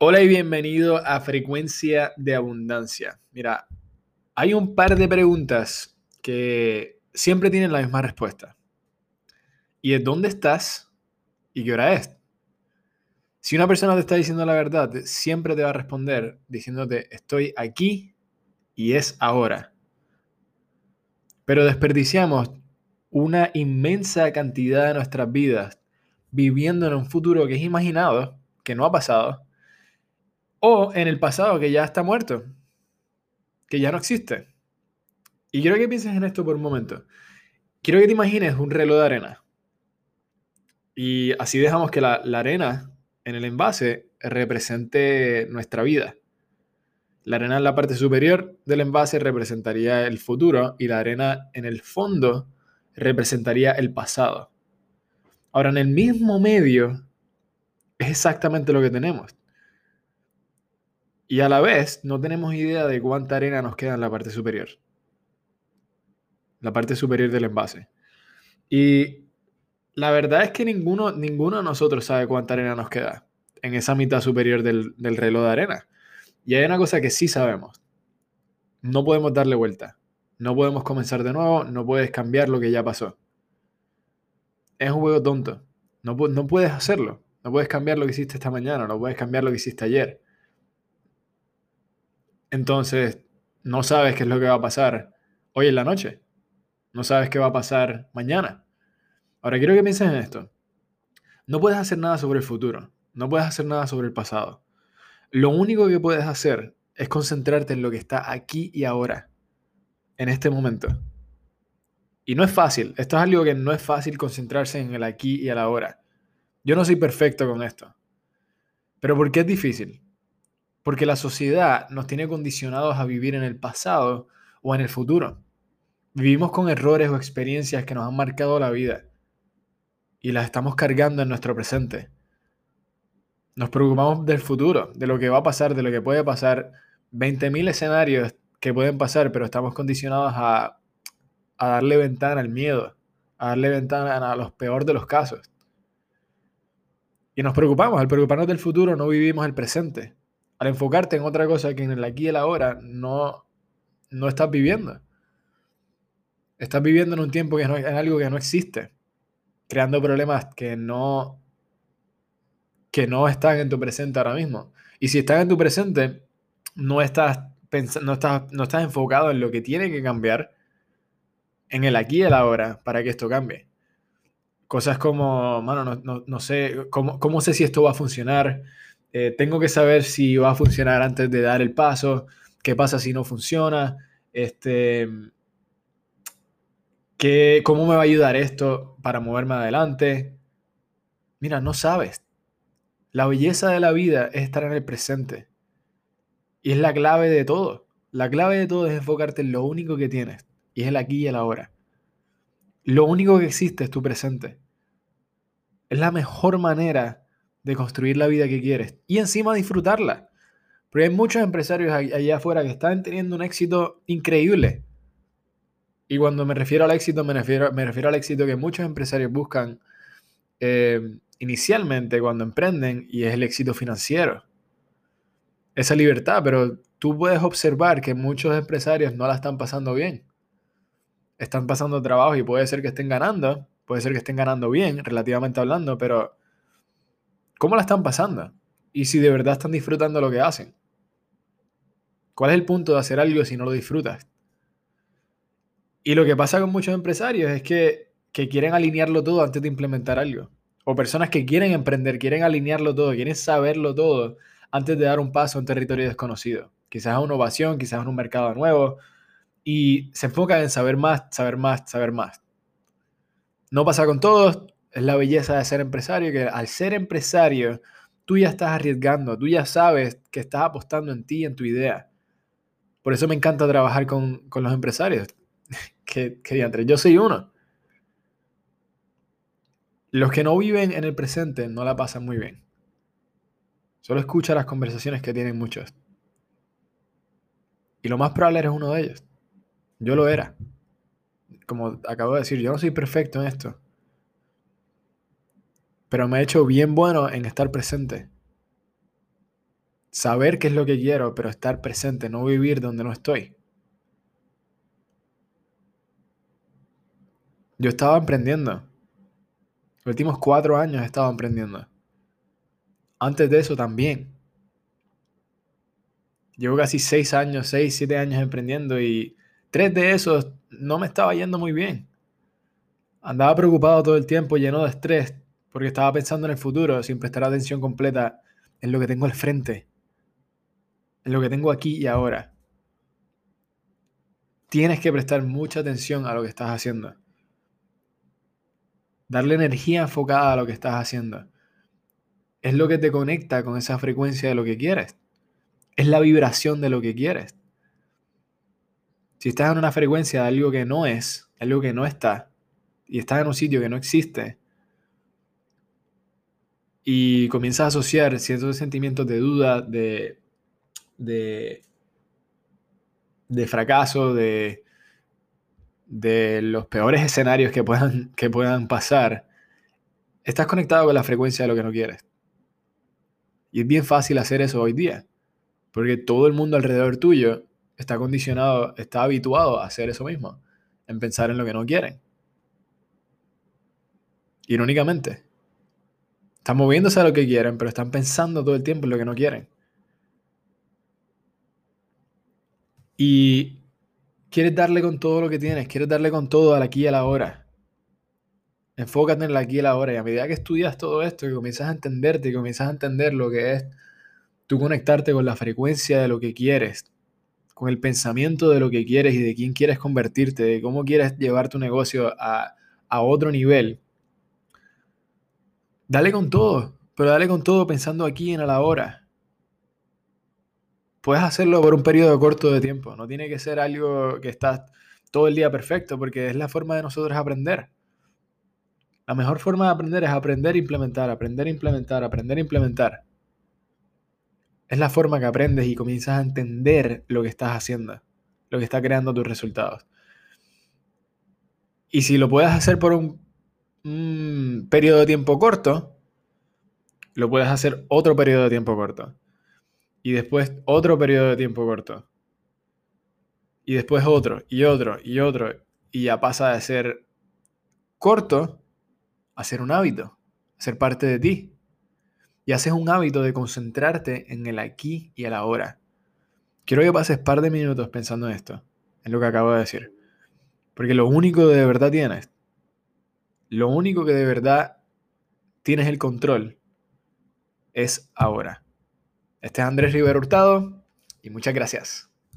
Hola y bienvenido a Frecuencia de Abundancia. Mira, hay un par de preguntas que siempre tienen la misma respuesta. Y es dónde estás y qué hora es. Si una persona te está diciendo la verdad, siempre te va a responder diciéndote estoy aquí y es ahora. Pero desperdiciamos una inmensa cantidad de nuestras vidas viviendo en un futuro que es imaginado, que no ha pasado o en el pasado que ya está muerto, que ya no existe. Y quiero que pienses en esto por un momento. Quiero que te imagines un reloj de arena. Y así dejamos que la, arena en el envase represente nuestra vida. La arena en la parte superior del envase representaría el futuro y la arena en el fondo representaría el pasado. Ahora, en el mismo medio es exactamente lo que tenemos. Y a la vez no tenemos idea de cuánta arena nos queda en la parte superior. La parte superior del envase. Y la verdad es que ninguno, ninguno de nosotros sabe cuánta arena nos queda en esa mitad superior del, reloj de arena. Y hay una cosa que sí sabemos. No podemos darle vuelta. No podemos comenzar de nuevo. No puedes cambiar lo que ya pasó. Es un juego tonto. No, no puedes hacerlo. No puedes cambiar lo que hiciste esta mañana. No puedes cambiar lo que hiciste ayer. Entonces, no sabes qué es lo que va a pasar hoy en la noche. No sabes qué va a pasar mañana. Ahora quiero que pienses en esto. No puedes hacer nada sobre el futuro. No puedes hacer nada sobre el pasado. Lo único que puedes hacer es concentrarte en lo que está aquí y ahora, en este momento. Y no es fácil. Esto es algo que no es fácil concentrarse en el aquí y el ahora. Yo no soy perfecto con esto. Pero ¿por qué es difícil? Porque la sociedad nos tiene condicionados a vivir en el pasado o en el futuro. Vivimos con errores o experiencias que nos han marcado la vida y las estamos cargando en nuestro presente. Nos preocupamos del futuro, de lo que va a pasar, de lo que puede pasar. 20.000 escenarios que pueden pasar, pero estamos condicionados a, darle ventana al miedo, a darle ventana a los peor de los casos. Y nos preocupamos, al preocuparnos del futuro no vivimos el presente al enfocarte en otra cosa que en el aquí y el ahora no, no estás viviendo. Estás viviendo en un tiempo que no, en algo que no existe, creando problemas que no, que no están en tu presente ahora mismo. Y si están en tu presente, no estás, no estás, no estás enfocado en lo que tiene que cambiar en el aquí y el ahora para que esto cambie. Cosas como, mano, no, no, no sé, ¿cómo, ¿cómo sé si esto va a funcionar? Eh, tengo que saber si va a funcionar antes de dar el paso, qué pasa si no funciona, este, cómo me va a ayudar esto para moverme adelante. Mira, no sabes. La belleza de la vida es estar en el presente. Y es la clave de todo. La clave de todo es enfocarte en lo único que tienes. Y es el aquí y el ahora. Lo único que existe es tu presente. Es la mejor manera de construir la vida que quieres y encima disfrutarla. Porque hay muchos empresarios allá afuera que están teniendo un éxito increíble. Y cuando me refiero al éxito, me refiero, me refiero al éxito que muchos empresarios buscan eh, inicialmente cuando emprenden y es el éxito financiero. Esa libertad, pero tú puedes observar que muchos empresarios no la están pasando bien. Están pasando trabajo y puede ser que estén ganando, puede ser que estén ganando bien, relativamente hablando, pero ¿Cómo la están pasando? Y si de verdad están disfrutando lo que hacen. ¿Cuál es el punto de hacer algo si no lo disfrutas? Y lo que pasa con muchos empresarios es que, quieren alinearlo todo antes de implementar algo. O personas que quieren emprender, quieren alinearlo todo, quieren saberlo todo antes de dar un paso a un territorio desconocido. Quizás a una ovación, quizás a un mercado nuevo. Y se enfocan en saber más, saber más, saber más. No pasa con todos, es la belleza de ser empresario, que al ser empresario, tú ya estás arriesgando, tú ya sabes que estás apostando en ti, en tu idea. Por eso me encanta trabajar con, los empresarios. que, que yo soy uno. Los que no viven en el presente no la pasan muy bien. Solo escucha las conversaciones que tienen muchos. Y lo más probable eres uno de ellos. Yo lo era. Como acabo de decir, yo no soy perfecto en esto pero me ha hecho bien bueno en estar presente. saber qué es lo que quiero, pero estar presente, no vivir donde no estoy. Yo estaba emprendiendo. Los últimos cuatro años he estado emprendiendo. Antes de eso también. Llevo casi seis años, seis, siete años emprendiendo y tres de esos no me estaba yendo muy bien. Andaba preocupado todo el tiempo, lleno de estrés, porque estaba pensando en el futuro sin prestar atención completa en lo que tengo al frente, en lo que tengo aquí y ahora. Tienes que prestar mucha atención a lo que estás haciendo. Darle energía enfocada a lo que estás haciendo. Es lo que te conecta con esa frecuencia de lo que quieres es la vibración de lo que quieres. Si estás en una frecuencia de algo que no es, algo que no está, y estás en un sitio que no existe, y comienzas a asociar ciertos sentimientos de duda, de, de, fracaso, de, de los peores escenarios que puedan, que puedan pasar, estás conectado con la frecuencia de lo que no quieres. Y es bien fácil hacer eso hoy día. Porque todo el mundo alrededor tuyo está condicionado, está habituado a hacer eso mismo, en pensar en lo que no quieren. Irónicamente, están moviéndose a lo que quieren, pero están pensando todo el tiempo en lo que no quieren. Y quieres darle con todo lo que tienes, quieres darle con todo al aquí y a la hora. Enfócate en el aquí y la hora. Y a medida que estudias todo esto, que comienzas a entenderte, y comienzas a entender lo que es tú conectarte con la frecuencia de lo que quieres, con el pensamiento de lo que quieres y de quién quieres convertirte, de cómo quieres llevar tu negocio a, otro nivel. Dale con todo, pero dale con todo pensando aquí en a la hora. Puedes hacerlo por un periodo corto de tiempo, no tiene que ser algo que estás todo el día perfecto, porque es la forma de nosotros aprender. La mejor forma de aprender es aprender a implementar, aprender a implementar, aprender a implementar. Es la forma que aprendes y comienzas a entender lo que estás haciendo, lo que está creando tus resultados. Y si lo puedes hacer por un, periodo de tiempo corto, lo puedes hacer otro periodo de tiempo corto. Y después otro periodo de tiempo corto. Y después otro, y otro, y otro. Y ya pasa de ser corto a ser un hábito, a ser parte de ti y haces un hábito de concentrarte en el aquí y el ahora. Quiero que pases par de minutos pensando en esto, en lo que acabo de decir. Porque lo único que de verdad tienes, lo único que de verdad tienes el control es ahora. Este es Andrés Rivero Hurtado y muchas gracias.